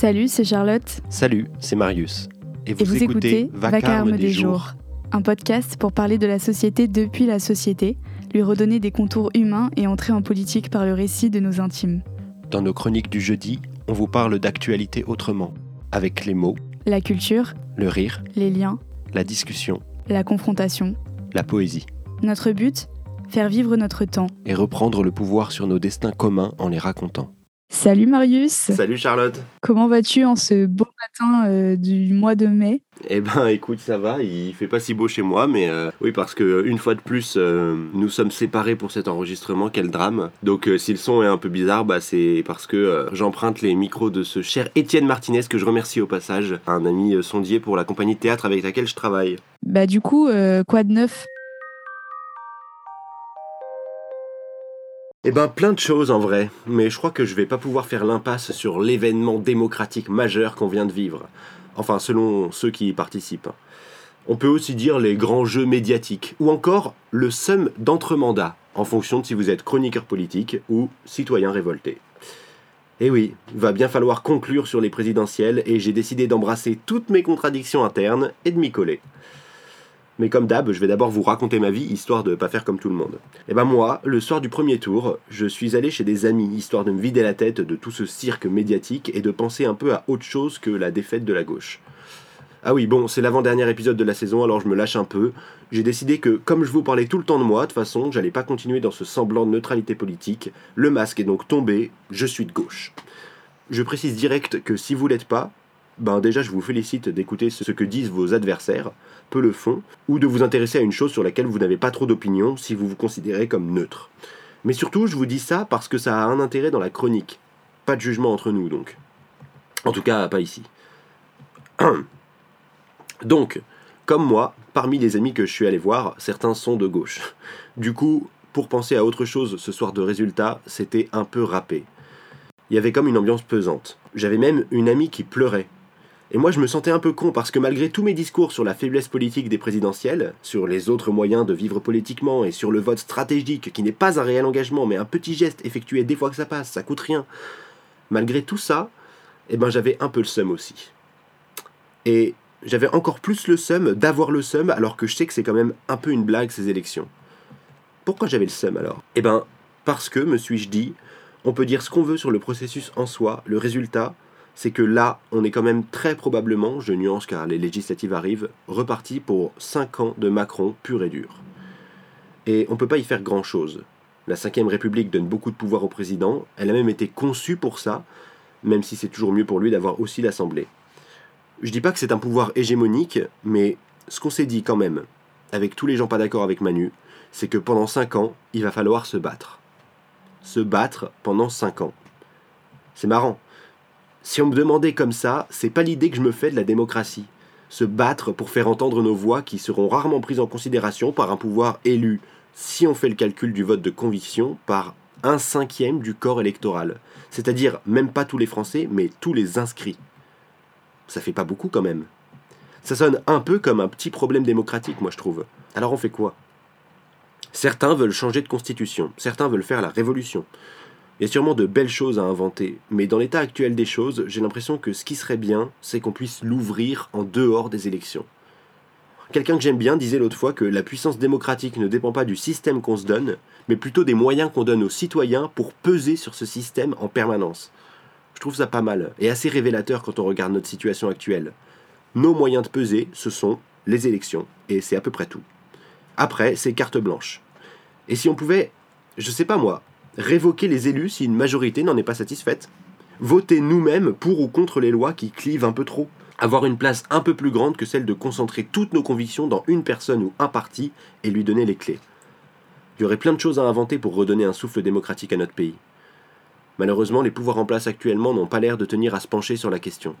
Salut, c'est Charlotte. Salut, c'est Marius. Et vous, écoutez, Vacarme, des, jours. un podcast pour parler de la société depuis la société, lui redonner des contours humains et entrer en politique par le récit de nos intimes. Dans nos chroniques du jeudi, on vous parle d'actualité autrement, avec les mots, la culture, le rire, les liens, la discussion, la confrontation, la poésie. Notre but Faire vivre notre temps. Et reprendre le pouvoir sur nos destins communs en les racontant. Salut Marius. Salut Charlotte. Comment vas-tu en ce beau matin euh, du mois de mai? Eh ben écoute, ça va, il fait pas si beau chez moi, mais euh, oui parce que une fois de plus, euh, nous sommes séparés pour cet enregistrement, quel drame. Donc si le son est un peu bizarre, bah, c'est parce que j'emprunte les micros de ce cher Étienne Martinez que je remercie au passage, un ami sondier pour la compagnie de théâtre avec laquelle je travaille. Bah du coup, quoi de neuf? Eh ben plein de choses en vrai, mais je crois que je vais pas pouvoir faire l'impasse sur l'événement démocratique majeur qu'on vient de vivre. Enfin, selon ceux qui y participent. On peut aussi dire les grands jeux médiatiques, ou encore le sum d'entre-mandats, en fonction de si vous êtes chroniqueur politique ou citoyen révolté. Eh oui, va bien falloir conclure sur les présidentielles et j'ai décidé d'embrasser toutes mes contradictions internes et de m'y coller. Mais comme d'hab, je vais d'abord vous raconter ma vie, histoire de pas faire comme tout le monde. Et eh ben moi, le soir du premier tour, je suis allé chez des amis, histoire de me vider la tête de tout ce cirque médiatique et de penser un peu à autre chose que la défaite de la gauche. Ah oui, bon, c'est l'avant-dernier épisode de la saison, alors je me lâche un peu. J'ai décidé que, comme je vous parlais tout le temps de moi, de toute façon, j'allais pas continuer dans ce semblant de neutralité politique. Le masque est donc tombé, je suis de gauche. Je précise direct que si vous l'êtes pas, ben déjà je vous félicite d'écouter ce que disent vos adversaires, peu le font, ou de vous intéresser à une chose sur laquelle vous n'avez pas trop d'opinion si vous vous considérez comme neutre. Mais surtout, je vous dis ça parce que ça a un intérêt dans la chronique. Pas de jugement entre nous donc. En tout cas, pas ici. donc, comme moi, parmi les amis que je suis allé voir, certains sont de gauche. Du coup, pour penser à autre chose ce soir de résultat, c'était un peu râpé. Il y avait comme une ambiance pesante. J'avais même une amie qui pleurait et moi, je me sentais un peu con parce que malgré tous mes discours sur la faiblesse politique des présidentielles, sur les autres moyens de vivre politiquement et sur le vote stratégique qui n'est pas un réel engagement mais un petit geste effectué des fois que ça passe, ça coûte rien. Malgré tout ça, eh ben j'avais un peu le seum aussi. Et j'avais encore plus le seum d'avoir le seum alors que je sais que c'est quand même un peu une blague ces élections. Pourquoi j'avais le seum alors? Eh ben parce que, me suis-je dit, on peut dire ce qu'on veut sur le processus en soi, le résultat, c'est que là, on est quand même très probablement, je nuance car les législatives arrivent, reparti pour 5 ans de Macron pur et dur. Et on ne peut pas y faire grand-chose. La Ve République donne beaucoup de pouvoir au président, elle a même été conçue pour ça, même si c'est toujours mieux pour lui d'avoir aussi l'Assemblée. Je dis pas que c'est un pouvoir hégémonique, mais ce qu'on s'est dit quand même, avec tous les gens pas d'accord avec Manu, c'est que pendant 5 ans, il va falloir se battre. Se battre pendant 5 ans. C'est marrant, si on me demandait comme ça, c'est pas l'idée que je me fais de la démocratie. Se battre pour faire entendre nos voix qui seront rarement prises en considération par un pouvoir élu, si on fait le calcul du vote de conviction, par un cinquième du corps électoral. C'est-à-dire même pas tous les Français, mais tous les inscrits. Ça fait pas beaucoup quand même. Ça sonne un peu comme un petit problème démocratique, moi je trouve. Alors on fait quoi? Certains veulent changer de constitution, certains veulent faire la révolution. Il y a sûrement de belles choses à inventer, mais dans l'état actuel des choses, j'ai l'impression que ce qui serait bien, c'est qu'on puisse l'ouvrir en dehors des élections. Quelqu'un que j'aime bien disait l'autre fois que la puissance démocratique ne dépend pas du système qu'on se donne, mais plutôt des moyens qu'on donne aux citoyens pour peser sur ce système en permanence. Je trouve ça pas mal, et assez révélateur quand on regarde notre situation actuelle. Nos moyens de peser, ce sont les élections, et c'est à peu près tout. Après, c'est carte blanche. Et si on pouvait, je sais pas moi, révoquer les élus si une majorité n'en est pas satisfaite, voter nous-mêmes pour ou contre les lois qui clivent un peu trop, avoir une place un peu plus grande que celle de concentrer toutes nos convictions dans une personne ou un parti et lui donner les clés. Il y aurait plein de choses à inventer pour redonner un souffle démocratique à notre pays. Malheureusement, les pouvoirs en place actuellement n'ont pas l'air de tenir à se pencher sur la question.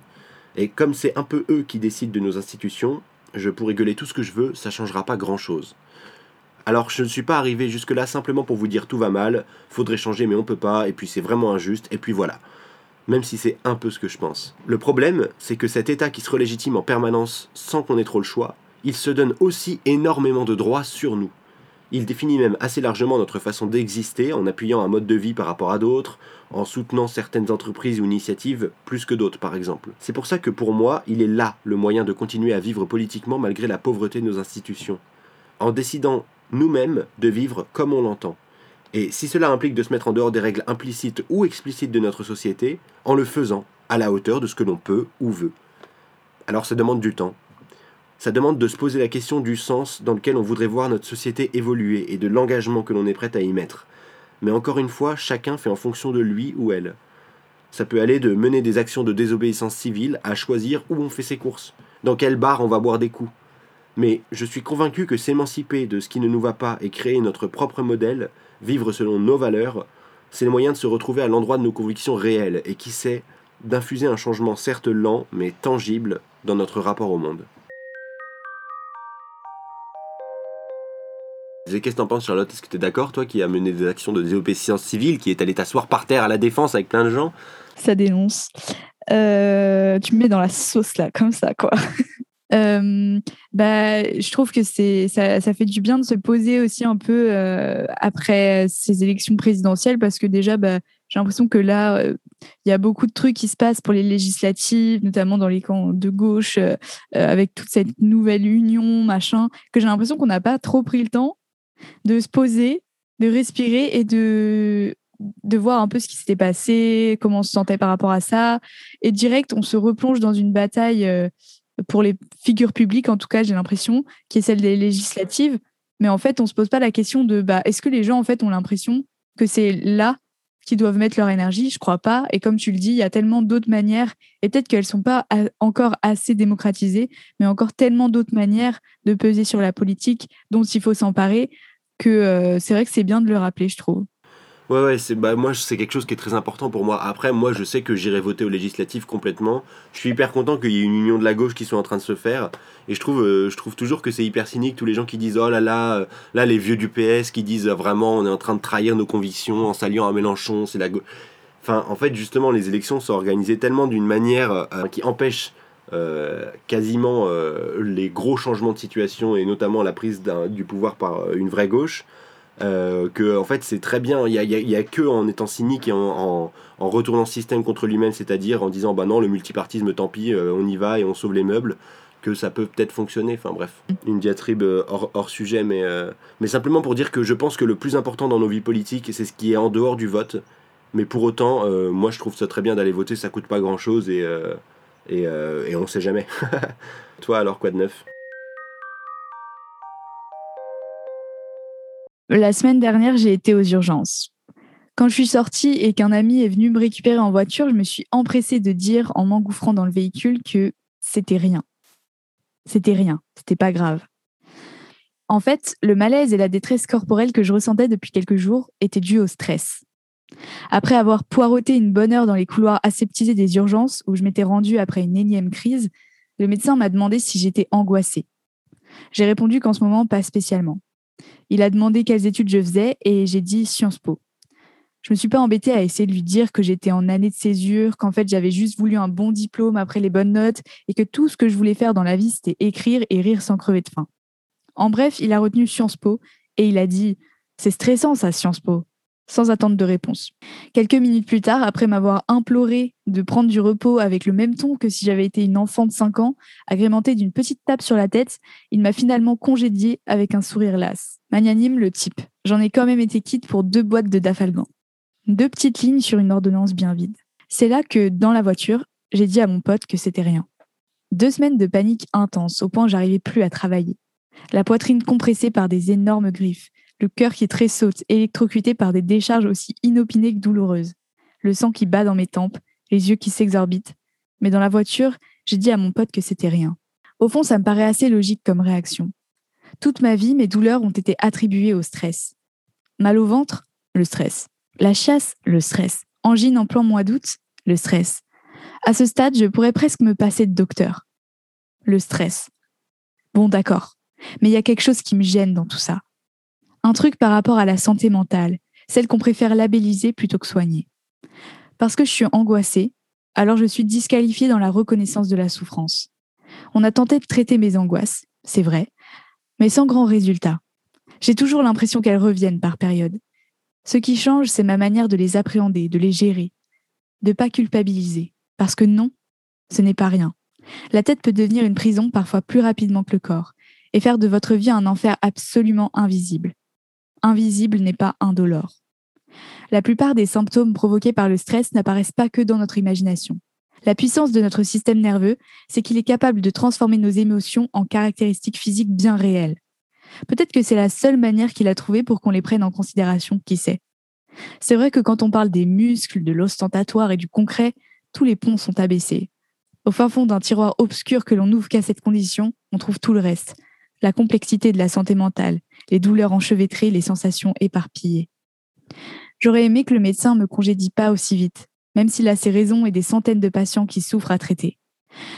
Et comme c'est un peu eux qui décident de nos institutions, je pourrais gueuler tout ce que je veux, ça changera pas grand-chose. Alors je ne suis pas arrivé jusque-là simplement pour vous dire tout va mal, faudrait changer mais on peut pas, et puis c'est vraiment injuste, et puis voilà. Même si c'est un peu ce que je pense. Le problème, c'est que cet État qui se relégitime en permanence sans qu'on ait trop le choix, il se donne aussi énormément de droits sur nous. Il définit même assez largement notre façon d'exister en appuyant un mode de vie par rapport à d'autres, en soutenant certaines entreprises ou initiatives plus que d'autres par exemple. C'est pour ça que pour moi, il est là le moyen de continuer à vivre politiquement malgré la pauvreté de nos institutions. En décidant nous-mêmes de vivre comme on l'entend. Et si cela implique de se mettre en dehors des règles implicites ou explicites de notre société, en le faisant à la hauteur de ce que l'on peut ou veut. Alors ça demande du temps. Ça demande de se poser la question du sens dans lequel on voudrait voir notre société évoluer et de l'engagement que l'on est prêt à y mettre. Mais encore une fois, chacun fait en fonction de lui ou elle. Ça peut aller de mener des actions de désobéissance civile à choisir où on fait ses courses, dans quel bar on va boire des coups. Mais je suis convaincu que s'émanciper de ce qui ne nous va pas et créer notre propre modèle, vivre selon nos valeurs, c'est le moyen de se retrouver à l'endroit de nos convictions réelles et qui sait, d'infuser un changement certes lent mais tangible dans notre rapport au monde. Qu'est-ce que t'en penses Charlotte? Est-ce que t'es d'accord toi qui a mené des actions de désobéissance civile, qui est allé t'asseoir par terre à la défense avec plein de gens? Ça dénonce. Euh, tu me mets dans la sauce là, comme ça quoi. Euh, bah, je trouve que c'est ça, ça, fait du bien de se poser aussi un peu euh, après ces élections présidentielles parce que déjà, bah, j'ai l'impression que là, euh, il y a beaucoup de trucs qui se passent pour les législatives, notamment dans les camps de gauche, avec toute cette nouvelle union, machin, que j'ai l'impression qu'on n'a pas trop pris le temps de se poser, de respirer et de de voir un peu ce qui s'était passé, comment on se sentait par rapport à ça. Et direct, on se replonge dans une bataille pour les figures publiques, en tout cas, j'ai l'impression, qui est celle des législatives. Mais en fait, on se pose pas la question de bah, est-ce que les gens en fait ont l'impression que c'est là qu'ils doivent mettre leur énergie? Je crois pas. Et comme tu le dis, il y a tellement d'autres manières, et peut-être qu'elles sont pas encore assez démocratisées, mais encore tellement d'autres manières de peser sur la politique dont il faut s'emparer que euh, c'est vrai que c'est bien de le rappeler, je trouve. Ouais, ouais, c'est, bah, moi, c'est quelque chose qui est très important pour moi. Après, moi, je sais que j'irai voter aux législatives complètement. Je suis hyper content qu'il y ait une union de la gauche qui soit en train de se faire. Et je trouve, euh, je trouve toujours que c'est hyper cynique, tous les gens qui disent Oh là là, euh, là, les vieux du PS qui disent euh, vraiment, on est en train de trahir nos convictions en s'alliant à Mélenchon, c'est la gauche. Enfin, en fait, justement, les élections sont organisées tellement d'une manière qui empêche quasiment les gros changements de situation et notamment la prise du pouvoir par une vraie gauche euh, que en fait c'est très bien. Il y a, que en étant cynique et en, retournant le système contre lui-même, c'est-à-dire en disant bah non le multipartisme tant pis, euh, on y va et on sauve les meubles, que ça peut peut-être fonctionner. Enfin bref, une diatribe euh, hors, sujet, mais, mais simplement pour dire que je pense que le plus important dans nos vies politiques, c'est ce qui est en dehors du vote. Mais pour autant, moi je trouve ça très bien d'aller voter, ça coûte pas grand-chose et, et, et on sait jamais. Toi alors quoi de neuf? La semaine dernière, j'ai été aux urgences. Quand je suis sortie et qu'un ami est venu me récupérer en voiture, je me suis empressée de dire en m'engouffrant dans le véhicule que c'était rien. C'était rien, c'était pas grave. En fait, le malaise et la détresse corporelle que je ressentais depuis quelques jours étaient dus au stress. Après avoir poireauté une bonne heure dans les couloirs aseptisés des urgences où je m'étais rendue après une énième crise, le médecin m'a demandé si j'étais angoissée. J'ai répondu qu'en ce moment, pas spécialement. Il a demandé quelles études je faisais et j'ai dit Sciences Po. Je me suis pas embêtée à essayer de lui dire que j'étais en année de césure, qu'en fait j'avais juste voulu un bon diplôme après les bonnes notes et que tout ce que je voulais faire dans la vie c'était écrire et rire sans crever de faim. En bref, il a retenu Sciences Po et il a dit C'est stressant ça, Sciences Po sans attendre de réponse. Quelques minutes plus tard, après m'avoir imploré de prendre du repos avec le même ton que si j'avais été une enfant de 5 ans, agrémentée d'une petite tape sur la tête, il m'a finalement congédié avec un sourire las. Magnanime le type. J'en ai quand même été quitte pour deux boîtes de dafalgan. Deux petites lignes sur une ordonnance bien vide. C'est là que, dans la voiture, j'ai dit à mon pote que c'était rien. Deux semaines de panique intense, au point où j'arrivais plus à travailler. La poitrine compressée par des énormes griffes, le cœur qui tressaute, électrocuté par des décharges aussi inopinées que douloureuses, le sang qui bat dans mes tempes, les yeux qui s'exorbitent. Mais dans la voiture, j'ai dit à mon pote que c'était rien. Au fond, ça me paraît assez logique comme réaction. Toute ma vie, mes douleurs ont été attribuées au stress. Mal au ventre, le stress. La chasse, le stress. Angine en plein mois d'août, le stress. À ce stade, je pourrais presque me passer de docteur. Le stress. Bon, d'accord. Mais il y a quelque chose qui me gêne dans tout ça. Un truc par rapport à la santé mentale, celle qu'on préfère labelliser plutôt que soigner. Parce que je suis angoissée, alors je suis disqualifiée dans la reconnaissance de la souffrance. On a tenté de traiter mes angoisses, c'est vrai, mais sans grand résultat. J'ai toujours l'impression qu'elles reviennent par période. Ce qui change, c'est ma manière de les appréhender, de les gérer, de pas culpabiliser. Parce que non, ce n'est pas rien. La tête peut devenir une prison parfois plus rapidement que le corps, et faire de votre vie un enfer absolument invisible. Invisible n'est pas indolore. La plupart des symptômes provoqués par le stress n'apparaissent pas que dans notre imagination. La puissance de notre système nerveux, c'est qu'il est capable de transformer nos émotions en caractéristiques physiques bien réelles. Peut-être que c'est la seule manière qu'il a trouvée pour qu'on les prenne en considération, qui sait. C'est vrai que quand on parle des muscles, de l'ostentatoire et du concret, tous les ponts sont abaissés. Au fin fond d'un tiroir obscur que l'on n'ouvre qu'à cette condition, on trouve tout le reste. La complexité de la santé mentale, les douleurs enchevêtrées, les sensations éparpillées. J'aurais aimé que le médecin me congédie pas aussi vite, même s'il a ses raisons et des centaines de patients qui souffrent à traiter.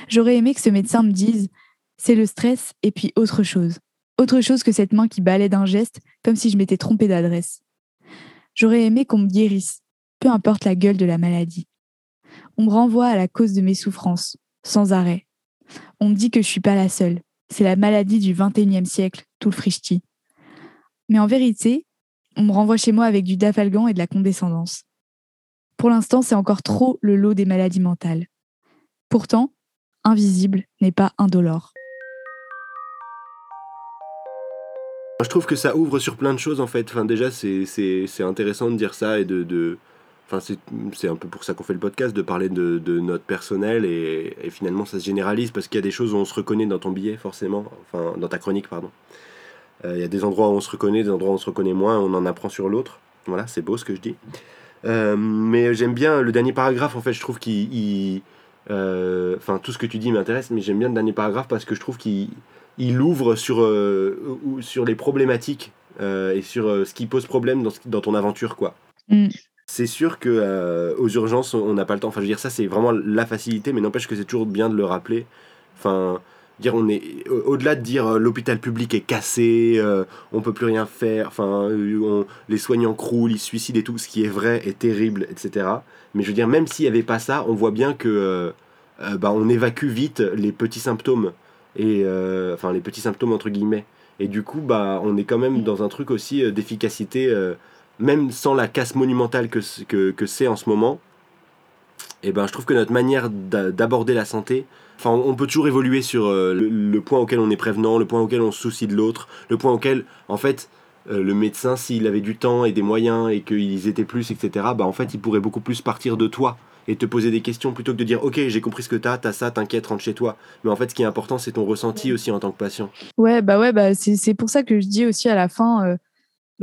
J'aurais aimé que ce médecin me dise c'est le stress et puis autre chose. Autre chose que cette main qui balait d'un geste comme si je m'étais trompée d'adresse. J'aurais aimé qu'on me guérisse, peu importe la gueule de la maladie. On me renvoie à la cause de mes souffrances, sans arrêt. On me dit que je suis pas la seule. C'est la maladie du XXIe siècle, tout le frichti. Mais en vérité, on me renvoie chez moi avec du dafalgan et de la condescendance. Pour l'instant, c'est encore trop le lot des maladies mentales. Pourtant, invisible n'est pas indolore. Je trouve que ça ouvre sur plein de choses en fait. Enfin, déjà, c'est intéressant de dire ça et de. Enfin, c'est un peu pour ça qu'on fait le podcast, de parler de, de notre personnel et, finalement ça se généralise parce qu'il y a des choses où on se reconnaît dans ton billet forcément, enfin dans ta chronique pardon. Euh, il y a des endroits où on se reconnaît, des endroits où on se reconnaît moins, on en apprend sur l'autre. Voilà, c'est beau ce que je dis. Euh, mais j'aime bien le dernier paragraphe, en fait, je trouve qu'il. Euh, enfin, tout ce que tu dis m'intéresse, mais j'aime bien le dernier paragraphe parce que je trouve qu'il il ouvre sur, sur les problématiques et sur ce qui pose problème dans, dans ton aventure, quoi. Mm. C'est sûr que aux urgences, on n'a pas le temps. Enfin, je veux dire, ça, c'est vraiment la facilité, mais n'empêche que c'est toujours bien de le rappeler. Enfin, dire on est au-delà de dire euh, l'hôpital public est cassé, euh, on peut plus rien faire, enfin euh, les soignants croulent, ils se suicident et tout, ce qui est vrai est terrible, etc. Mais je veux dire même s'il n'y avait pas ça, on voit bien que bah, on évacue vite les petits symptômes et enfin les petits symptômes entre guillemets. Et du coup bah on est quand même dans un truc aussi d'efficacité, même sans la casse monumentale que que, que c'est en ce moment. Et ben je trouve que notre manière d'aborder la santé Enfin, on peut toujours évoluer sur euh, le, point auquel on est prévenant, le point auquel on se soucie de l'autre, le point auquel, en fait, euh, le médecin, s'il avait du temps et des moyens et qu'ils étaient plus, etc., bah en fait, il pourrait beaucoup plus partir de toi et te poser des questions plutôt que de dire ok j'ai compris ce que t'as, t'as ça, t'inquiète, rentre chez toi. Mais en fait ce qui est important c'est ton ressenti aussi en tant que patient. Ouais bah ouais bah c'est pour ça que je dis aussi à la fin euh,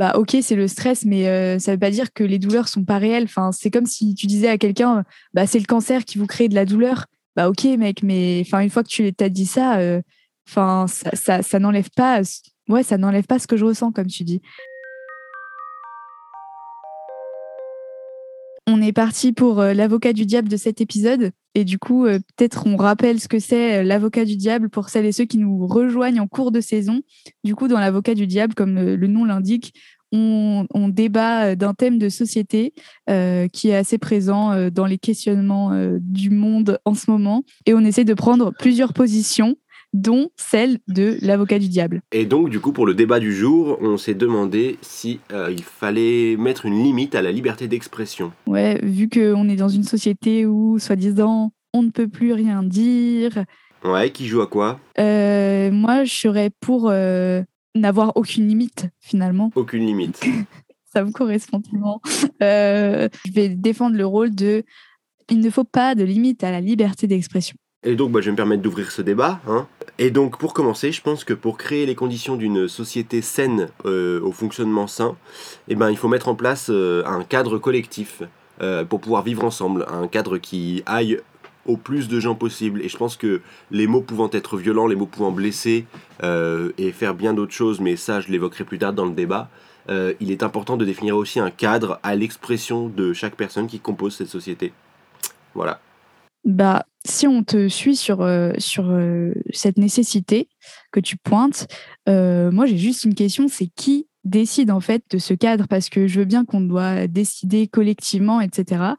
bah ok c'est le stress mais ça veut pas dire que les douleurs sont pas réelles. Enfin c'est comme si tu disais à quelqu'un bah c'est le cancer qui vous crée de la douleur bah ok mec, mais enfin une fois que tu t'as dit ça, euh, enfin ça, ça, ça n'enlève pas, ouais, ça n'enlève pas ce que je ressens comme tu dis. On est parti pour euh, l'avocat du diable de cet épisode. Et du coup, euh, peut-être on rappelle ce que c'est l'avocat du diable pour celles et ceux qui nous rejoignent en cours de saison. Du coup, dans l'avocat du diable, comme le nom l'indique, on, débat euh, d'un thème de société euh, qui est assez présent euh, dans les questionnements du monde en ce moment. Et on essaie de prendre plusieurs positions dont celle de l'avocat du diable. Et donc, du coup, pour le débat du jour, on s'est demandé si il fallait mettre une limite à la liberté d'expression. Ouais, vu qu'on est dans une société où, soi-disant, on ne peut plus rien dire. Ouais, qui joue à quoi? Moi, je serais pour n'avoir aucune limite finalement. Aucune limite. Ça me correspond tellement. Euh, je vais défendre le rôle de il ne faut pas de limite à la liberté d'expression. Et donc, bah, je vais me permettre d'ouvrir ce débat. Hein. Et donc, pour commencer, je pense que pour créer les conditions d'une société saine euh, au fonctionnement sain, eh ben, il faut mettre en place euh, un cadre collectif pour pouvoir vivre ensemble, un cadre qui aille au plus de gens possible. Et je pense que les mots pouvant être violents, les mots pouvant blesser euh, et faire bien d'autres choses, mais ça je l'évoquerai plus tard dans le débat, euh, il est important de définir aussi un cadre à l'expression de chaque personne qui compose cette société. Voilà. Bah, si on te suit sur, euh, sur cette nécessité que tu pointes, moi j'ai juste une question, c'est qui décide en fait de ce cadre parce que je veux bien qu'on doit décider collectivement, etc.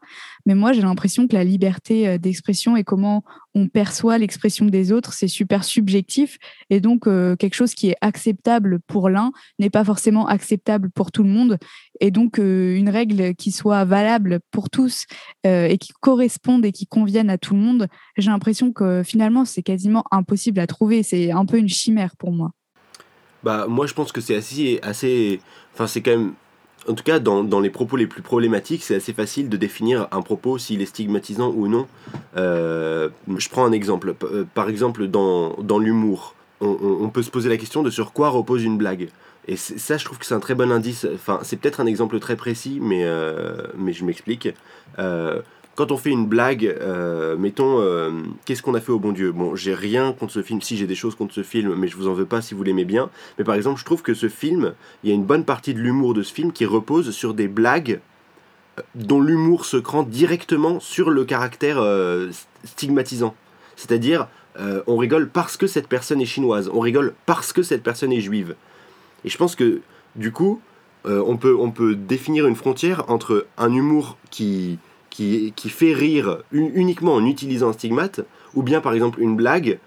Mais moi, j'ai l'impression que la liberté euh, d'expression et comment on perçoit l'expression des autres, c'est super subjectif et donc euh, quelque chose qui est acceptable pour l'un n'est pas forcément acceptable pour tout le monde. Et donc euh, une règle qui soit valable pour tous et qui corresponde et qui convienne à tout le monde, j'ai l'impression que finalement c'est quasiment impossible à trouver. C'est un peu une chimère pour moi. Bah, moi, je pense que c'est assez, assez. Enfin, c'est quand même. En tout cas, dans, dans, les propos les plus problématiques, c'est assez facile de définir un propos s'il est stigmatisant ou non. Euh, je prends un exemple. Euh, par exemple, dans, dans l'humour, on, peut se poser la question de sur quoi repose une blague. Et ça, je trouve que c'est un très bon indice. Enfin, c'est peut-être un exemple très précis, mais, euh, mais je m'explique. Quand on fait une blague, euh, mettons, euh, qu'est-ce qu'on a fait au bon Dieu? Bon, j'ai rien contre ce film, si j'ai des choses contre ce film, mais je vous en veux pas si vous l'aimez bien. Mais par exemple, je trouve que ce film, il y a une bonne partie de l'humour de ce film qui repose sur des blagues euh, dont l'humour se crante directement sur le caractère stigmatisant. C'est-à-dire, on rigole parce que cette personne est chinoise, on rigole parce que cette personne est juive. Et je pense que, du coup, on, peut, on peut définir une frontière entre un humour qui qui, qui fait rire uniquement en utilisant un stigmate, ou bien par exemple une blague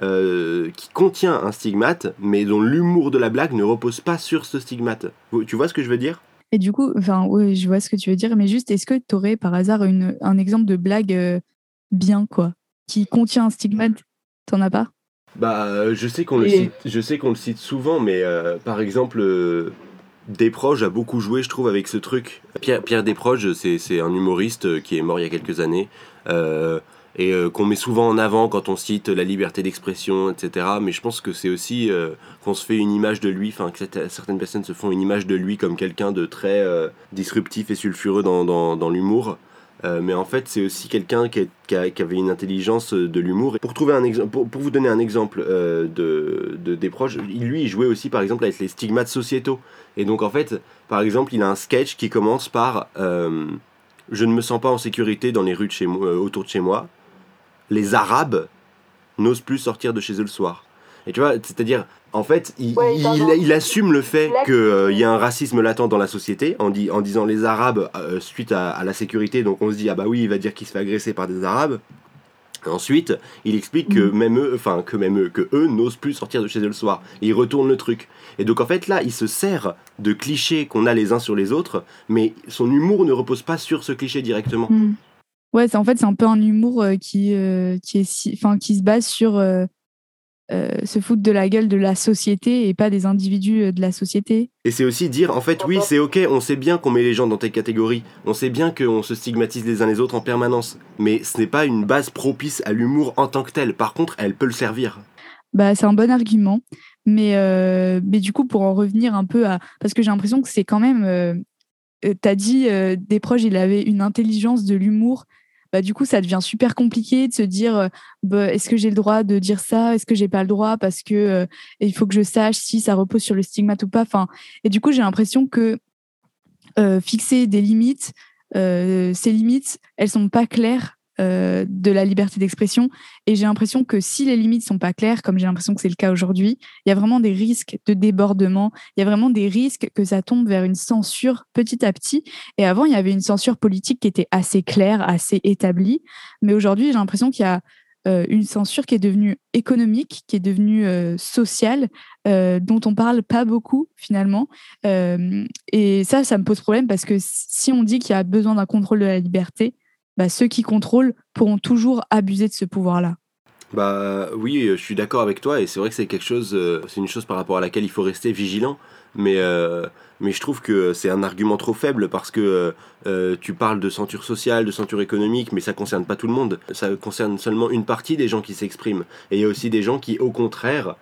euh, qui contient un stigmate, mais dont l'humour de la blague ne repose pas sur ce stigmate. Tu vois ce que je veux dire? Et du coup, enfin, oui, je vois ce que tu veux dire, mais juste, est-ce que tu aurais par hasard une, un exemple de blague euh, bien, quoi, qui contient un stigmate? T'en as pas? Bah, je sais qu'on le, cite, je sais qu'on le cite souvent, mais euh, par exemple Desproges a beaucoup joué, je trouve, avec ce truc. Pierre, Desproges, c'est un humoriste euh, qui est mort il y a quelques années. Euh, et euh, qu'on met souvent en avant quand on cite la liberté d'expression, etc. Mais je pense que c'est aussi qu'on se fait une image de lui, enfin que certaines personnes se font une image de lui comme quelqu'un de très disruptif et sulfureux dans, dans l'humour. Euh, mais en fait, c'est aussi quelqu'un qui, avait une intelligence euh, de l'humour. Pour, pour, pour, vous donner un exemple euh, de, de, des proches, lui, il jouait aussi par exemple avec les stigmates sociétaux. Et donc, en fait, par exemple, il a un sketch qui commence par Je ne me sens pas en sécurité dans les rues chez moi, autour de chez moi. Les Arabes n'osent plus sortir de chez eux le soir. Et tu vois, c'est-à-dire, en fait, il, il, assume le fait qu'il euh, y a un racisme latent dans la société en, dit, en disant les Arabes euh, suite à, la sécurité. Donc on se dit, ah bah oui, il va dire qu'il se fait agresser par des Arabes. Ensuite, il explique que mm. même eux, enfin que même eux, que eux n'osent plus sortir de chez eux le soir. Et il retourne le truc. Et donc en fait là, il se sert de clichés qu'on a les uns sur les autres, mais son humour ne repose pas sur ce cliché directement. Mm. Ouais, en fait c'est un peu un humour euh, qui qui est, enfin qui se base sur euh, se foutre de la gueule de la société et pas des individus euh, de la société. Et c'est aussi dire, en fait, oui, c'est ok, on sait bien qu'on met les gens dans telle catégorie, on sait bien qu'on se stigmatise les uns les autres en permanence, mais ce n'est pas une base propice à l'humour en tant que tel. Par contre, elle peut le servir. Bah, c'est un bon argument, mais, euh, mais du coup, pour en revenir un peu à. Parce que j'ai l'impression que c'est quand même. Euh, T'as dit, des proches, il avait une intelligence de l'humour bah, du coup, ça devient super compliqué de se dire euh, bah, est-ce que j'ai le droit de dire ça? Est-ce que j'ai pas le droit? Parce que euh, il faut que je sache si ça repose sur le stigmate ou pas. Enfin, et du coup, j'ai l'impression que euh, fixer des limites, ces limites, elles sont pas claires euh, de la liberté d'expression. Et j'ai l'impression que si les limites sont pas claires, comme j'ai l'impression que c'est le cas aujourd'hui, il y a vraiment des risques de débordement. Il y a vraiment des risques que ça tombe vers une censure petit à petit. Et avant, il y avait une censure politique qui était assez claire, assez établie. Mais aujourd'hui, j'ai l'impression qu'il y a euh, une censure qui est devenue économique, qui est devenue euh, sociale, dont on parle pas beaucoup finalement. et ça, ça me pose problème parce que si on dit qu'il y a besoin d'un contrôle de la liberté, bah, ceux qui contrôlent pourront toujours abuser de ce pouvoir-là. Bah oui, je suis d'accord avec toi et c'est vrai que c'est quelque chose, euh, c'est une chose par rapport à laquelle il faut rester vigilant. Mais, euh, mais je trouve que c'est un argument trop faible parce que euh, tu parles de ceinture sociale, de ceinture économique, mais ça concerne pas tout le monde. Ça concerne seulement une partie des gens qui s'expriment. Et il y a aussi des gens qui, au contraire,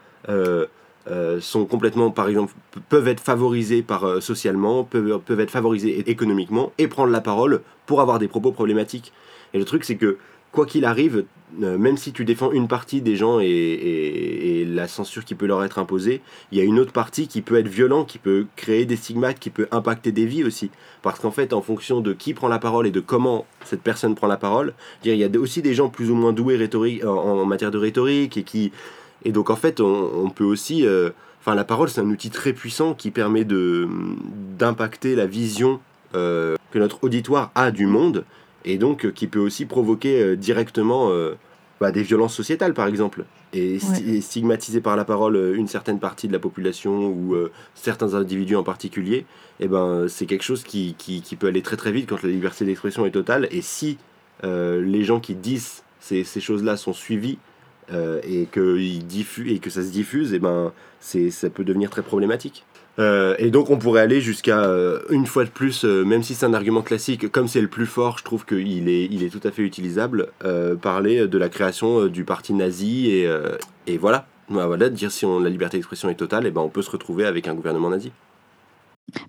euh, sont complètement, par exemple, peuvent être favorisés par, euh, socialement, peuvent, peuvent être favorisés économiquement et prendre la parole pour avoir des propos problématiques. Et le truc, c'est que quoi qu'il arrive, euh, même si tu défends une partie des gens et, et, la censure qui peut leur être imposée, il y a une autre partie qui peut être violente, qui peut créer des stigmates, qui peut impacter des vies aussi. Parce qu'en fait, en fonction de qui prend la parole et de comment cette personne prend la parole, il y a aussi des gens plus ou moins doués en matière de rhétorique et qui et donc en fait, on, peut aussi, euh, enfin la parole c'est un outil très puissant qui permet d'impacter la vision euh, que notre auditoire a du monde et donc euh, qui peut aussi provoquer directement bah, des violences sociétales par exemple. Et, stigmatiser par la parole une certaine partie de la population ou certains individus en particulier et eh ben c'est quelque chose qui, qui, qui, peut aller très très vite quand la liberté d'expression est totale. Et si les gens qui disent ces, ces choses là sont suivis euh, et, que et que ça se diffuse, et eh ben, ça peut devenir très problématique. Euh, et donc on pourrait aller jusqu'à, euh, une fois de plus, même si c'est un argument classique, comme c'est le plus fort, je trouve qu'il est, il est tout à fait utilisable, parler de la création du parti nazi, et, et voilà. Bah, voilà, dire si on, la liberté d'expression est totale, et eh ben on peut se retrouver avec un gouvernement nazi.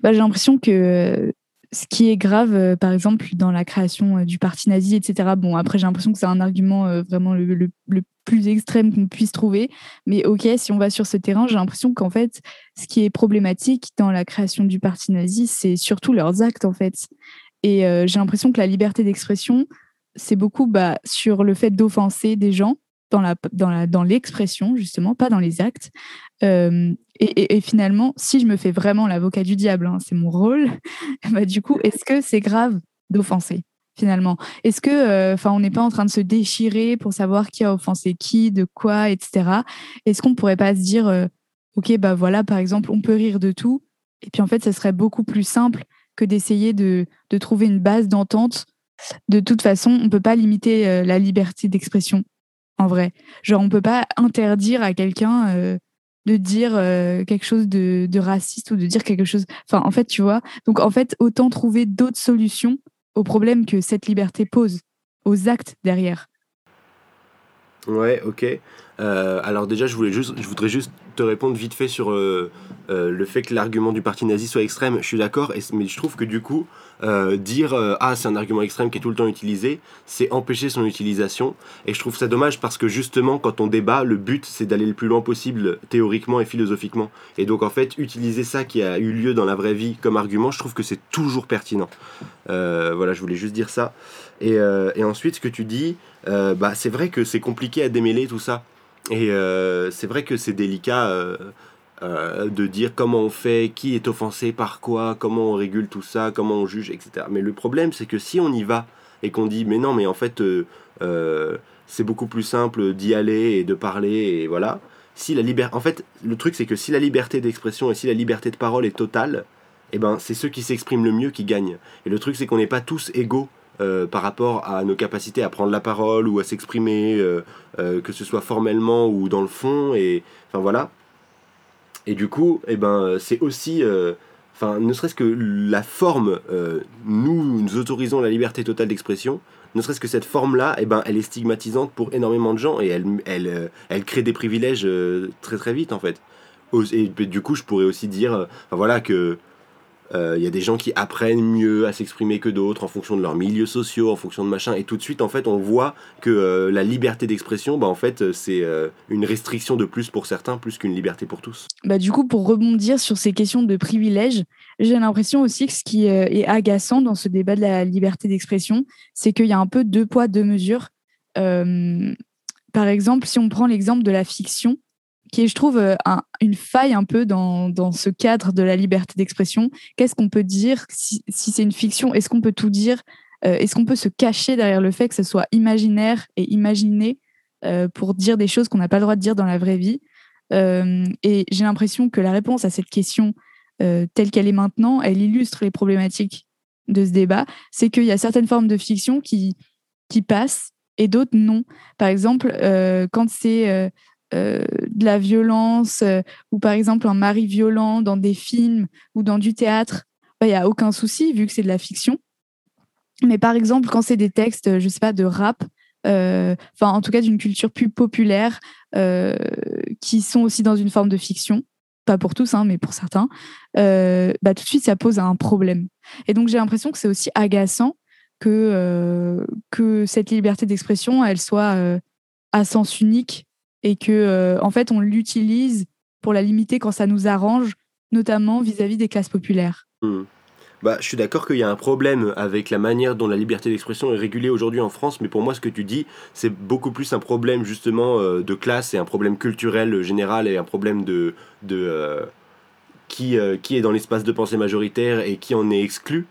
Bah, j'ai l'impression que ce qui est grave, euh, par exemple, dans la création euh, du parti nazi, etc. Bon, après, j'ai l'impression que c'est un argument euh, vraiment le, plus extrême qu'on puisse trouver. Mais ok, si on va sur ce terrain, j'ai l'impression qu'en fait, ce qui est problématique dans la création du parti nazi, c'est surtout leurs actes, en fait. Et j'ai l'impression que la liberté d'expression, c'est beaucoup bah, sur le fait d'offenser des gens dans l'expression justement, pas dans les actes. Et, finalement, si je me fais vraiment l'avocat du diable, hein, c'est mon rôle. bah du coup, est-ce que c'est grave d'offenser finalement? Est-ce que, euh, enfin, on n'est pas en train de se déchirer pour savoir qui a offensé qui, de quoi, etc. Est-ce qu'on pourrait pas se dire, euh, ok, bah voilà, par exemple, on peut rire de tout, et puis en fait, ça serait beaucoup plus simple que d'essayer de, trouver une base d'entente? De toute façon, on peut pas limiter la liberté d'expression en vrai. Genre, on peut pas interdire à quelqu'un euh, de dire euh, quelque chose de, raciste ou de dire quelque chose. Enfin, en fait, tu vois. Donc, en fait, autant trouver d'autres solutions aux problèmes que cette liberté pose, aux actes derrière. Ouais, ok. Euh, alors déjà, je, voulais juste, je voudrais juste te répondre vite fait sur euh, euh, le fait que l'argument du parti nazi soit extrême. Je suis d'accord, mais je trouve que du coup, dire ah c'est un argument extrême qui est tout le temps utilisé, c'est empêcher son utilisation. Et je trouve ça dommage parce que justement, quand on débat, le but c'est d'aller le plus loin possible théoriquement et philosophiquement. Et donc en fait, utiliser ça qui a eu lieu dans la vraie vie comme argument, je trouve que c'est toujours pertinent. voilà, je voulais juste dire ça. Et, et ensuite, ce que tu dis, bah, c'est vrai que c'est compliqué à démêler tout ça. Et euh, c'est vrai que c'est délicat euh, euh, de dire comment on fait, qui est offensé par quoi, comment on régule tout ça, comment on juge, etc. Mais le problème, c'est que si on y va et qu'on dit, mais non, mais en fait, c'est beaucoup plus simple d'y aller et de parler, et voilà. Si la liberté, en fait, le truc, c'est que si la liberté d'expression et si la liberté de parole est totale, eh ben, c'est ceux qui s'expriment le mieux qui gagnent. Et le truc, c'est qu'on n'est pas tous égaux euh, par rapport à nos capacités à prendre la parole ou à s'exprimer, euh, euh, que ce soit formellement ou dans le fond. Et enfin voilà. Et du coup, eh ben, c'est aussi, enfin, ne serait-ce que la forme, nous, nous autorisons la liberté totale d'expression. Ne serait-ce que cette forme-là, eh ben, elle est stigmatisante pour énormément de gens et elle, elle, elle crée des privilèges très très vite en fait. Et du coup, je pourrais aussi dire, voilà, que il euh, y a des gens qui apprennent mieux à s'exprimer que d'autres en fonction de leurs milieux sociaux, en fonction de machin. Et tout de suite, en fait, on voit que euh, la liberté d'expression, bah, en fait, c'est euh, une restriction de plus pour certains, plus qu'une liberté pour tous. Bah, du coup, pour rebondir sur ces questions de privilèges, j'ai l'impression aussi que ce qui est agaçant dans ce débat de la liberté d'expression, c'est qu'il y a un peu deux poids, deux mesures. par exemple, si on prend l'exemple de la fiction, qui est, je trouve, euh, une faille un peu dans, dans, ce cadre de la liberté d'expression. Qu'est-ce qu'on peut dire si, si c'est une fiction? Est-ce qu'on peut tout dire? Euh, Est-ce qu'on peut se cacher derrière le fait que ce soit imaginaire et imaginé euh, pour dire des choses qu'on n'a pas le droit de dire dans la vraie vie? Et j'ai l'impression que la réponse à cette question, telle qu'elle est maintenant, elle illustre les problématiques de ce débat. C'est qu'il y a certaines formes de fiction qui, qui passent et d'autres non. Par exemple, quand c'est de la violence euh, ou par exemple un mari violent dans des films ou dans du théâtre, il bah, n'y a aucun souci vu que c'est de la fiction. Mais par exemple, quand c'est des textes, je sais pas, de rap, euh, enfin en tout cas d'une culture plus populaire, qui sont aussi dans une forme de fiction, pas pour tous, hein, mais pour certains, bah, tout de suite ça pose un problème. Et donc j'ai l'impression que c'est aussi agaçant que, que cette liberté d'expression, elle soit à sens unique et que euh, en fait on l'utilise pour la limiter quand ça nous arrange, notamment vis-à-vis des classes populaires. Hmm. Bah, je suis d'accord qu'il y a un problème avec la manière dont la liberté d'expression est régulée aujourd'hui en France, mais pour moi, ce que tu dis, c'est beaucoup plus un problème justement euh, de classe et un problème culturel général et un problème de, de euh, qui, qui est dans l'espace de pensée majoritaire et qui en est exclu.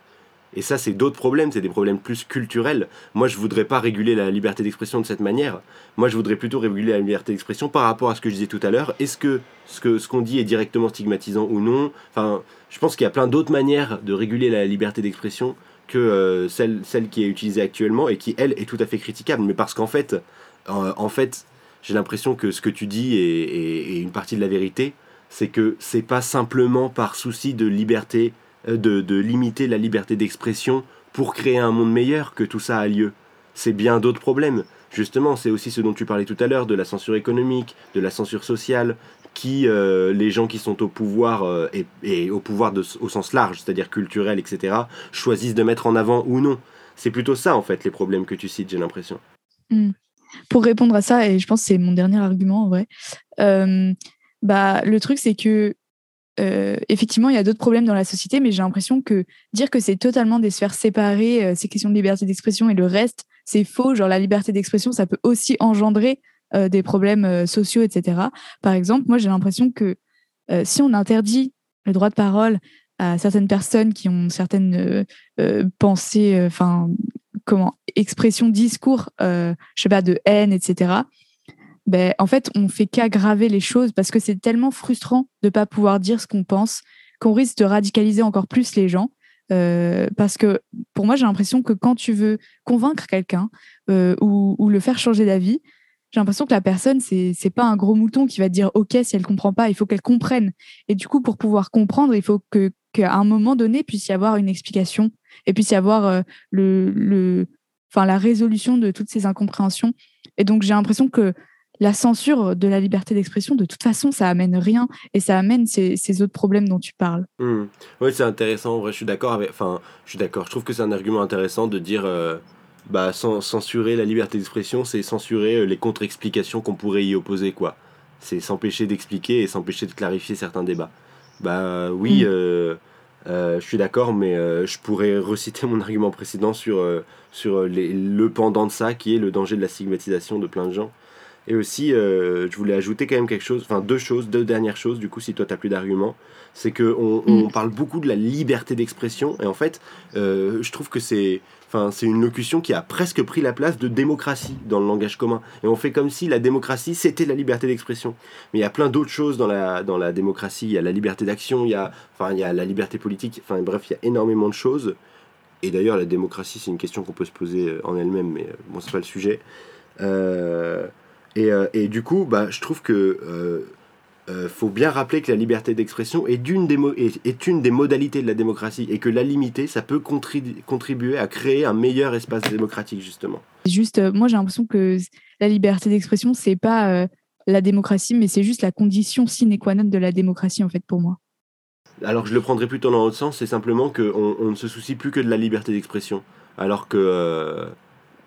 Et ça, c'est d'autres problèmes, c'est des problèmes plus culturels. Moi, je voudrais pas réguler la liberté d'expression de cette manière. Moi, je voudrais plutôt réguler la liberté d'expression par rapport à ce que je disais tout à l'heure. Est-ce que ce qu'on ce dit est directement stigmatisant ou non? Enfin, je pense qu'il y a plein d'autres manières de réguler la liberté d'expression que euh, celle, celle qui est utilisée actuellement et qui, elle, est tout à fait critiquable. Mais parce qu'en fait, en fait j'ai l'impression que ce que tu dis est, est une partie de la vérité. C'est que c'est pas simplement par souci de liberté euh, de, limiter la liberté d'expression pour créer un monde meilleur que tout ça a lieu. C'est bien d'autres problèmes. Justement, c'est aussi ce dont tu parlais tout à l'heure, de la censure économique, de la censure sociale, qui euh, les gens qui sont au pouvoir euh, et, au pouvoir au sens large, c'est-à-dire culturel, etc., choisissent de mettre en avant ou non. C'est plutôt ça, en fait, les problèmes que tu cites, j'ai l'impression. Hmm. Pour répondre à ça, et je pense que c'est mon dernier argument, en vrai, bah, le truc, c'est que euh, effectivement, il y a d'autres problèmes dans la société, mais j'ai l'impression que dire que c'est totalement des sphères séparées, euh, ces questions de liberté d'expression et le reste, c'est faux. Genre, la liberté d'expression, ça peut aussi engendrer euh, des problèmes sociaux, etc. Par exemple, moi, j'ai l'impression que si on interdit le droit de parole à certaines personnes qui ont certaines pensées, enfin, comment, expression, discours, je sais pas, de haine, etc ben, en fait, on fait qu'aggraver les choses parce que c'est tellement frustrant de ne pas pouvoir dire ce qu'on pense qu'on risque de radicaliser encore plus les gens. Euh, parce que pour moi, j'ai l'impression que quand tu veux convaincre quelqu'un euh, ou, le faire changer d'avis, j'ai l'impression que la personne, c'est n'est pas un gros mouton qui va dire OK si elle comprend pas, il faut qu'elle comprenne. Et du coup, pour pouvoir comprendre, il faut que qu'à un moment donné puisse y avoir une explication et puisse y avoir euh, le, le, la résolution de toutes ces incompréhensions. Et donc j'ai l'impression que la censure de la liberté d'expression, de toute façon, ça amène rien et ça amène ces, autres problèmes dont tu parles. Hmm. Oui, c'est intéressant. En vrai, je suis d'accord avec. Enfin, je suis d'accord. Je trouve que c'est un argument intéressant de dire. Euh, bah, censurer la liberté d'expression, c'est censurer euh, les contre-explications qu'on pourrait y opposer, quoi. C'est s'empêcher d'expliquer et s'empêcher de clarifier certains débats. Bah oui, hmm. euh, je suis d'accord, mais je pourrais reciter mon argument précédent sur, sur le pendant de ça, qui est le danger de la stigmatisation de plein de gens. Et aussi, euh, je voulais ajouter quand même quelque chose, enfin deux choses, deux dernières choses, du coup, si toi tu n'as plus d'arguments. C'est qu'on on mm. parle beaucoup de la liberté d'expression, et en fait, euh, je trouve que c'est. Enfin, c'est une locution qui a presque pris la place de démocratie dans le langage commun. Et on fait comme si la démocratie, c'était la liberté d'expression. Mais il y a plein d'autres choses dans la, dans la démocratie. Il y a la liberté d'action, il, y a, enfin, il y a la liberté politique. Enfin, bref, il y a énormément de choses. Et d'ailleurs, la démocratie, c'est une question qu'on peut se poser en elle-même, mais bon, c'est pas le sujet. Euh, euh, et, du coup, bah, je trouve que euh, euh, faut bien rappeler que la liberté d'expression est, est, est, une des modalités de la démocratie et que la limiter, ça peut contribuer à créer un meilleur espace démocratique, justement. Juste, moi j'ai l'impression que la liberté d'expression, c'est pas la démocratie, mais c'est juste la condition sine qua non de la démocratie, en fait, pour moi. Alors je le prendrais plutôt dans l'autre sens, c'est simplement qu'on on ne se soucie plus que de la liberté d'expression. Alors que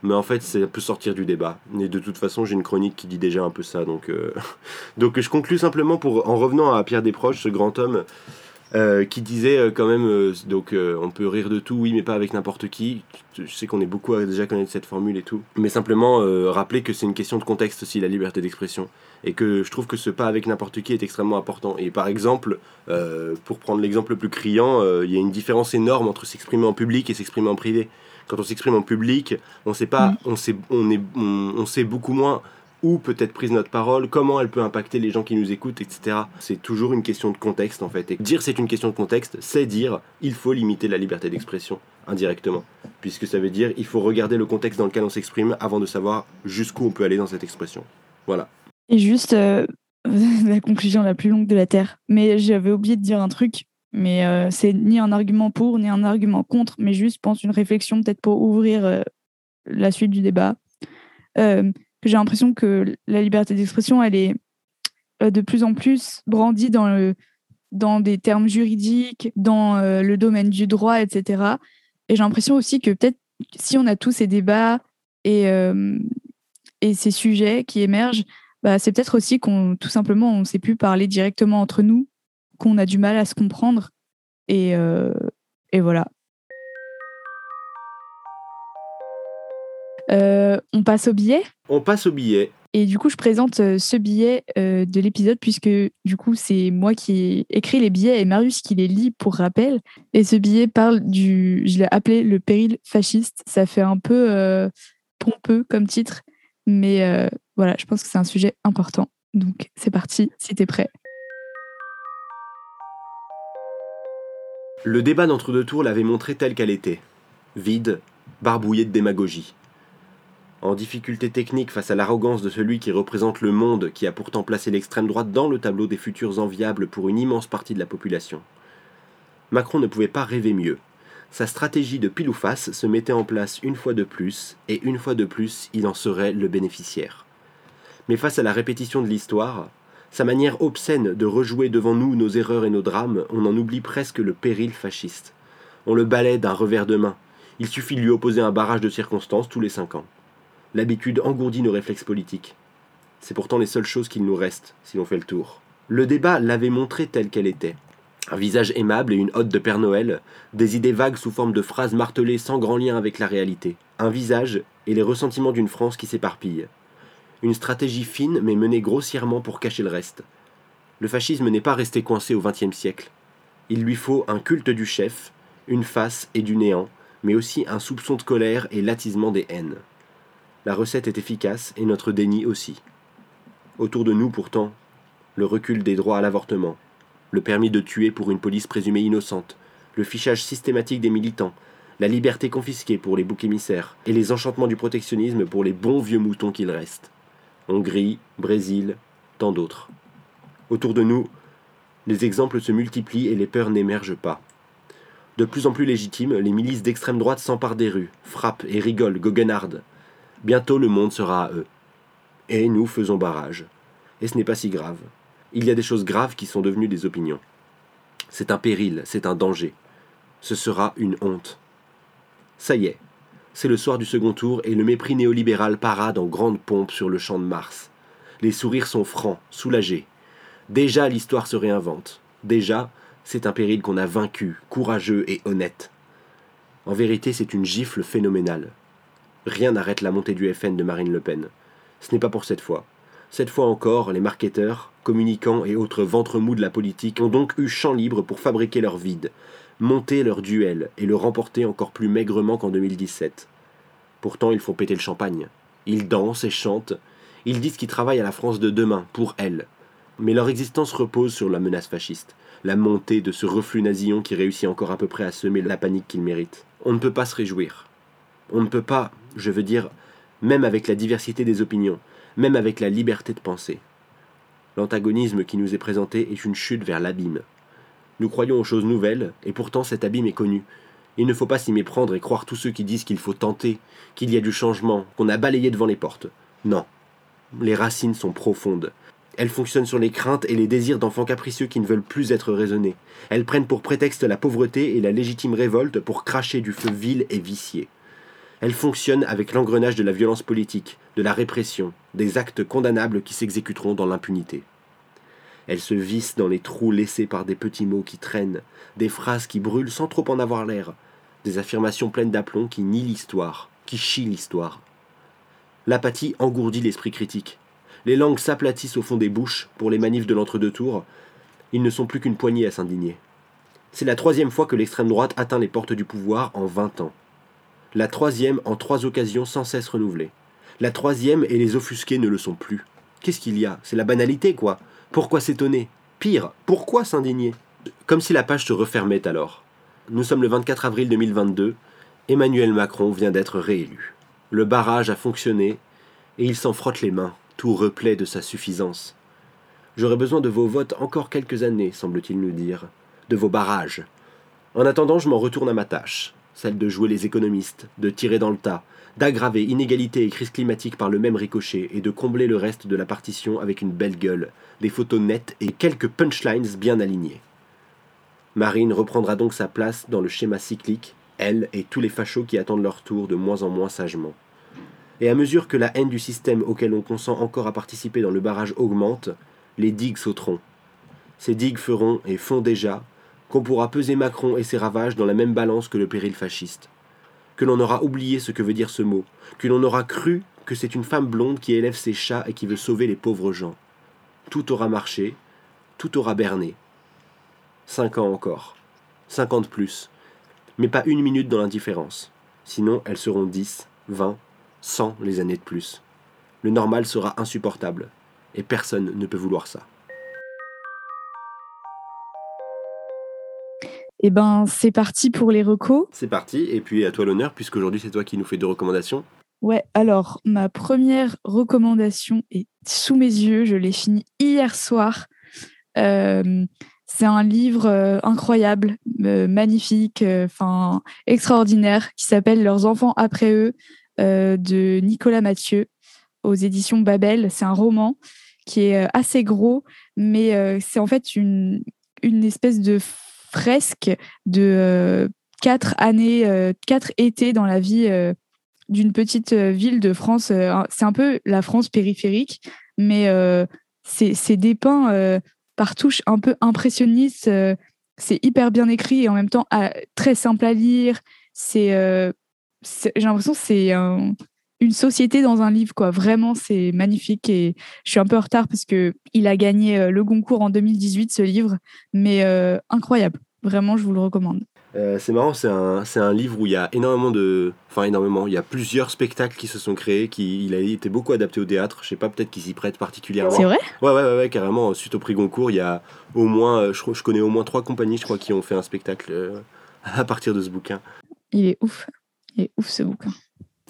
mais en fait, ça peut sortir du débat. Et de toute façon, j'ai une chronique qui dit déjà un peu ça. Donc, euh, donc je conclus simplement pour, en revenant à Pierre Desproges, ce grand homme, euh, qui disait euh, quand même, donc on peut rire de tout, oui, mais pas avec n'importe qui. Je sais qu'on est beaucoup à déjà connaître cette formule et tout. Mais simplement rappeler que c'est une question de contexte aussi, la liberté d'expression. Et que je trouve que ce pas avec n'importe qui est extrêmement important. Et par exemple, pour prendre l'exemple le plus criant, il y a une différence énorme entre s'exprimer en public et s'exprimer en privé quand on s'exprime en public, on sait pas, mm. on sait, on est, on, sait beaucoup moins où peut être prise notre parole, comment elle peut impacter les gens qui nous écoutent, etc. C'est toujours une question de contexte en fait. Et dire c'est une question de contexte, c'est dire il faut limiter la liberté d'expression indirectement, puisque ça veut dire il faut regarder le contexte dans lequel on s'exprime avant de savoir jusqu'où on peut aller dans cette expression. Voilà. Et juste euh, la conclusion la plus longue de la terre. Mais j'avais oublié de dire un truc mais euh, c'est ni un argument pour, ni un argument contre, mais juste, je pense, une réflexion peut-être pour ouvrir euh, la suite du débat. Euh, j'ai l'impression que la liberté d'expression, elle est de plus en plus brandie dans, dans des termes juridiques, dans le domaine du droit, etc. Et j'ai l'impression aussi que peut-être si on a tous ces débats et, et ces sujets qui émergent, bah, c'est peut-être aussi qu'on tout simplement on ne sait plus parler directement entre nous qu'on a du mal à se comprendre. Et, euh, Et voilà. Euh, on passe au billet? On passe au billet. Et du coup, je présente euh, ce billet euh, de l'épisode puisque du coup, c'est moi qui ai écrit les billets et Marius qui les lit pour rappel. Et ce billet parle du, je l'ai appelé le péril fasciste. Ça fait un peu pompeux comme titre, mais voilà, je pense que c'est un sujet important. Donc c'est parti, si t'es prêt. Le débat d'entre-deux tours l'avait montré telle qu'elle était. Vide, barbouillée de démagogie. En difficulté technique face à l'arrogance de celui qui représente le monde qui a pourtant placé l'extrême droite dans le tableau des futurs enviables pour une immense partie de la population. Macron ne pouvait pas rêver mieux. Sa stratégie de pile ou face se mettait en place une fois de plus, et une fois de plus, il en serait le bénéficiaire. Mais face à la répétition de l'histoire, sa manière obscène de rejouer devant nous nos erreurs et nos drames, on en oublie presque le péril fasciste. On le balaie d'un revers de main. Il suffit de lui opposer un barrage de circonstances tous les cinq ans. L'habitude engourdit nos réflexes politiques. C'est pourtant les seules choses qu'il nous restent, si l'on fait le tour. Le débat l'avait montré telle qu'elle était. Un visage aimable et une hotte de Père Noël, des idées vagues sous forme de phrases martelées sans grand lien avec la réalité. Un visage et les ressentiments d'une France qui s'éparpille. Une stratégie fine mais menée grossièrement pour cacher le reste. Le fascisme n'est pas resté coincé au XXe siècle. Il lui faut un culte du chef, une face et du néant, mais aussi un soupçon de colère et l'attisement des haines. La recette est efficace et notre déni aussi. Autour de nous, pourtant, le recul des droits à l'avortement, le permis de tuer pour une police présumée innocente, le fichage systématique des militants, la liberté confisquée pour les boucs émissaires et les enchantements du protectionnisme pour les bons vieux moutons qu'il reste. Hongrie, Brésil, tant d'autres. Autour de nous, les exemples se multiplient et les peurs n'émergent pas. De plus en plus légitimes, les milices d'extrême droite s'emparent des rues, frappent et rigolent, goguenardent, Bientôt le monde sera à eux. Et nous faisons barrage. Et ce n'est pas si grave. Il y a des choses graves qui sont devenues des opinions. C'est un péril, c'est un danger. Ce sera une honte. Ça y est, c'est le soir du second tour et le mépris néolibéral parade en grande pompe sur le champ de Mars. Les sourires sont francs, soulagés. Déjà l'histoire se réinvente. Déjà, c'est un péril qu'on a vaincu, courageux et honnête. En vérité, c'est une gifle phénoménale. Rien n'arrête la montée du FN de Marine Le Pen. Ce n'est pas pour cette fois. Cette fois encore, les marketeurs, communicants et autres ventres mous de la politique ont donc eu champ libre pour fabriquer leur vide, monter leur duel et le remporter encore plus maigrement qu'en 2017. Pourtant, ils font péter le champagne. Ils dansent et chantent. Ils disent qu'ils travaillent à la France de demain, pour elle. Mais leur existence repose sur la menace fasciste, la montée de ce reflux nasillon qui réussit encore à peu près à semer la panique qu'il mérite. On ne peut pas se réjouir. On ne peut pas, je veux dire, même avec la diversité des opinions, même avec la liberté de penser. L'antagonisme qui nous est présenté est une chute vers l'abîme. Nous croyons aux choses nouvelles, et pourtant cet abîme est connu. Il ne faut pas s'y méprendre et croire tous ceux qui disent qu'il faut tenter, qu'il y a du changement, qu'on a balayé devant les portes. Non. Les racines sont profondes. Elles fonctionnent sur les craintes et les désirs d'enfants capricieux qui ne veulent plus être raisonnés. Elles prennent pour prétexte la pauvreté et la légitime révolte pour cracher du feu vil et vicié. Elle fonctionne avec l'engrenage de la violence politique, de la répression, des actes condamnables qui s'exécuteront dans l'impunité. Elle se visse dans les trous laissés par des petits mots qui traînent, des phrases qui brûlent sans trop en avoir l'air, des affirmations pleines d'aplomb qui nient l'histoire, qui chient l'histoire. L'apathie engourdit l'esprit critique. Les langues s'aplatissent au fond des bouches pour les manifs de l'entre-deux tours. Ils ne sont plus qu'une poignée à s'indigner. C'est la troisième fois que l'extrême droite atteint les portes du pouvoir en vingt ans la troisième en trois occasions sans cesse renouvelées. La troisième et les offusqués ne le sont plus. Qu'est-ce qu'il y a? C'est la banalité, quoi. Pourquoi s'étonner? Pire, pourquoi s'indigner? Comme si la page se refermait alors. Nous sommes le 24 avril 2022. Emmanuel Macron vient d'être réélu. Le barrage a fonctionné et il s'en frotte les mains, tout replay de sa suffisance. J'aurai besoin de vos votes encore quelques années, semble-t-il nous dire, de vos barrages. En attendant, je m'en retourne à ma tâche celle de jouer les économistes, de tirer dans le tas, d'aggraver inégalité et crise climatique par le même ricochet et de combler le reste de la partition avec une belle gueule, des photos nettes et quelques punchlines bien alignées. Marine reprendra donc sa place dans le schéma cyclique, elle et tous les fachos qui attendent leur tour de moins en moins sagement. Et à mesure que la haine du système auquel on consent encore à participer dans le barrage augmente, les digues sauteront. Ces digues feront et font déjà qu'on pourra peser Macron et ses ravages dans la même balance que le péril fasciste, que l'on aura oublié ce que veut dire ce mot, que l'on aura cru que c'est une femme blonde qui élève ses chats et qui veut sauver les pauvres gens. Tout aura marché, tout aura berné. Cinq ans encore, cinquante plus, mais pas une minute dans l'indifférence, sinon elles seront dix, vingt, cent les années de plus. Le normal sera insupportable, et personne ne peut vouloir ça. Eh ben, c'est parti pour les recos. C'est parti, et puis à toi l'honneur, puisqu'aujourd'hui c'est toi qui nous fais deux recommandations. Ouais, alors ma première recommandation est sous mes yeux, je l'ai fini hier soir. Euh, c'est un livre euh, incroyable, euh, magnifique, enfin extraordinaire, qui s'appelle Leurs enfants après eux de Nicolas Mathieu aux éditions Babel. C'est un roman qui est assez gros, mais c'est en fait une, une espèce de fresque de quatre années, quatre étés dans la vie d'une petite euh, ville de France. Euh, c'est un peu la France périphérique, mais euh, c'est dépeint par touches un peu impressionnistes. c'est hyper bien écrit et en même temps très simple à lire. C'est, j'ai l'impression que c'est une société dans un livre, quoi. Vraiment, c'est magnifique et je suis un peu en retard parce que il a gagné le Goncourt en 2018, ce livre, mais incroyable. Vraiment, je vous le recommande. Euh, c'est marrant, c'est un, c'est un livre où il y a énormément de. Enfin, énormément, il y a plusieurs spectacles qui se sont créés, qui, il a été beaucoup adapté au théâtre. Je sais pas, peut-être qu'il s'y prête particulièrement. C'est vrai? Ouais, ouais, ouais, carrément. Suite au prix Goncourt, il y a au moins. Euh, je, je connais au moins trois compagnies, je crois, qui ont fait un spectacle euh, à partir de ce bouquin. Il est ouf. Il est ouf ce bouquin.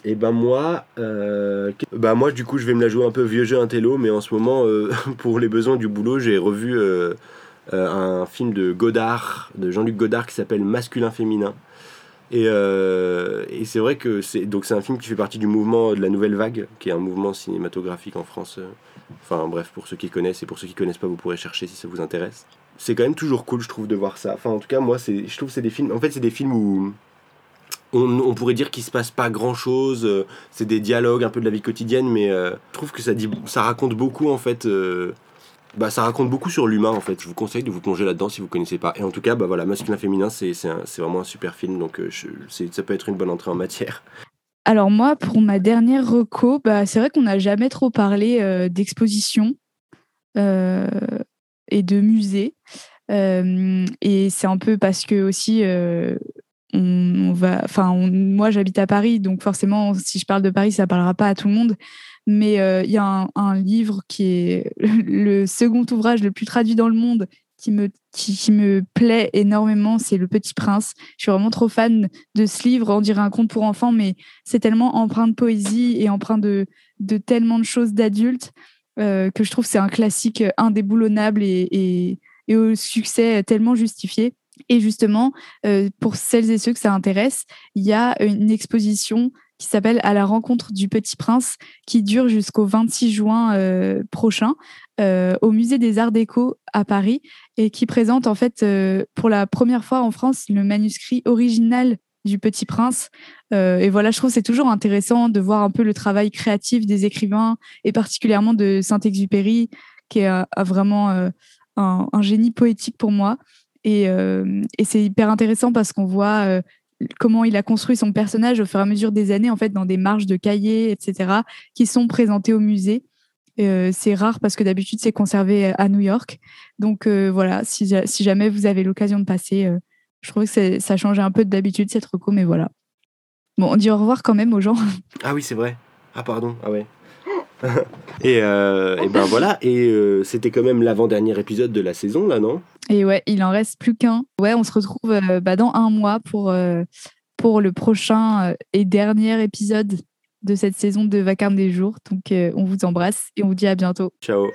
Et ben moi, ben moi du coup je vais me la jouer un peu vieux jeu intello, mais en ce moment pour les besoins du boulot j'ai revu euh, un film de Godard, de Jean-Luc Godard qui s'appelle Masculin Féminin. Et, euh, et c'est vrai que c'est un film qui fait partie du mouvement de la nouvelle vague, qui est un mouvement cinématographique en France. Enfin bref, pour ceux qui connaissent et pour ceux qui connaissent pas, vous pourrez chercher si ça vous intéresse. C'est quand même toujours cool, je trouve, de voir ça. Enfin, en tout cas, moi, c'est, je trouve c'est des films. En fait, c'est des films où on, pourrait dire qu'il se passe pas grand chose. c'est des dialogues un peu de la vie quotidienne, mais euh, je trouve que ça dit, ça raconte beaucoup en fait bah, ça raconte beaucoup sur l'humain en fait. Je vous conseille de vous plonger là-dedans si vous connaissez pas. Et en tout cas, bah voilà, masculin féminin, c'est vraiment un super film, donc euh, ça peut être une bonne entrée en matière. Alors moi, pour ma dernière reco, bah, c'est vrai qu'on n'a jamais trop parlé euh, d'exposition euh, et de musée. et c'est un peu parce que aussi on, va, enfin moi j'habite à Paris, donc forcément si je parle de Paris, ça parlera pas à tout le monde. Mais euh, il y a un, livre qui est le second ouvrage le plus traduit dans le monde qui me, qui, me plaît énormément, c'est Le Petit Prince. Je suis vraiment trop fan de ce livre. On dirait un conte pour enfants, mais c'est tellement empreint de poésie et empreint de, de tellement de choses d'adultes euh, que je trouve c'est un classique indéboulonnable et, et, et, au succès tellement justifié. Et justement, euh, pour celles et ceux que ça intéresse, il y a une exposition qui s'appelle À la rencontre du Petit Prince, qui dure jusqu'au 26 juin euh, prochain euh, au Musée des Arts Déco à Paris et qui présente en fait pour la première fois en France le manuscrit original du Petit Prince. et voilà, je trouve c'est toujours intéressant de voir un peu le travail créatif des écrivains et particulièrement de Saint-Exupéry, qui est vraiment un, génie poétique pour moi. Et, et c'est hyper intéressant parce qu'on voit comment il a construit son personnage au fur et à mesure des années, en fait, dans des marges de cahiers, etc., qui sont présentés au musée. Euh, c'est rare parce que d'habitude, c'est conservé à New York. Donc euh, voilà, si, jamais vous avez l'occasion de passer, euh, je trouve que ça change un peu d'habitude cette reco, mais voilà. Bon, on dit au revoir quand même aux gens. Ah oui, c'est vrai. Ah pardon, ah ouais. et, et, ben voilà, et c'était quand même l'avant-dernier épisode de la saison, là, non? Et ouais, il en reste plus qu'un. Ouais, on se retrouve euh, bah, dans un mois pour, euh, pour le prochain euh, et dernier épisode de cette saison de Vacarme des jours. Donc, on vous embrasse et on vous dit à bientôt. Ciao.